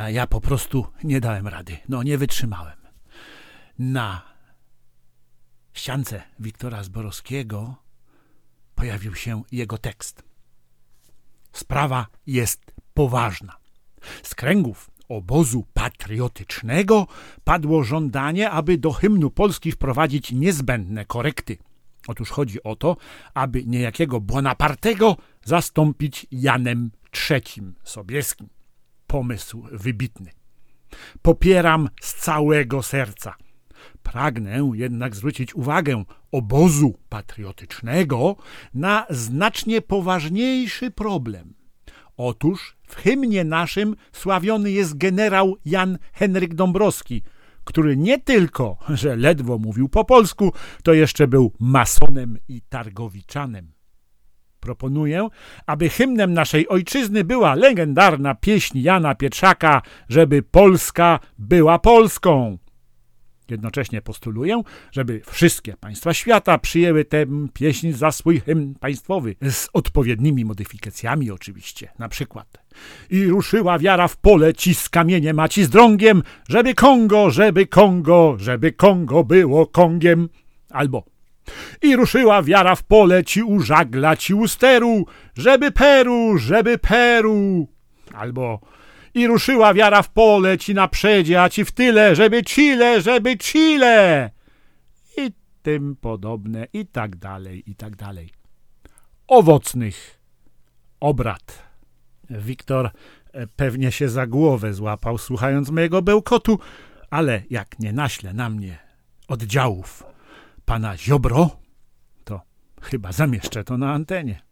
A ja po prostu nie dałem rady. No, nie wytrzymałem. Na ściance Wiktora Zborowskiego pojawił się jego tekst. Sprawa jest poważna. Z kręgów obozu patriotycznego padło żądanie, aby do hymnu Polski wprowadzić niezbędne korekty. Otóż chodzi o to, aby niejakiego Bonapartego zastąpić Janem III Sobieskim. Pomysł wybitny. Popieram z całego serca. Pragnę jednak zwrócić uwagę obozu patriotycznego na znacznie poważniejszy problem. Otóż w hymnie naszym sławiony jest generał Jan Henryk Dąbrowski, który nie tylko, że ledwo mówił po polsku, to jeszcze był masonem i targowiczanem. Proponuję, aby hymnem naszej ojczyzny była legendarna pieśń Jana Pietrzaka, żeby Polska była Polską. Jednocześnie postuluję, żeby wszystkie państwa świata przyjęły tę pieśń za swój hymn państwowy, z odpowiednimi modyfikacjami oczywiście, na przykład. I ruszyła wiara w pole, ci z kamieniem, a ci z drągiem, żeby Kongo, żeby Kongo, żeby Kongo było Kongiem. Albo i ruszyła wiara w pole, ci u żagla, ci u steru, żeby Peru, żeby Peru. Albo i ruszyła wiara w pole, ci na przedzie, a ci w tyle, żeby Chile, żeby Chile. I tym podobne, i tak dalej, i tak dalej. Owocnych obrad. Wiktor e, pewnie się za głowę złapał, słuchając mojego bełkotu, ale jak nie naśle na mnie oddziałów pana Ziobro, to chyba zamieszczę to na antenie.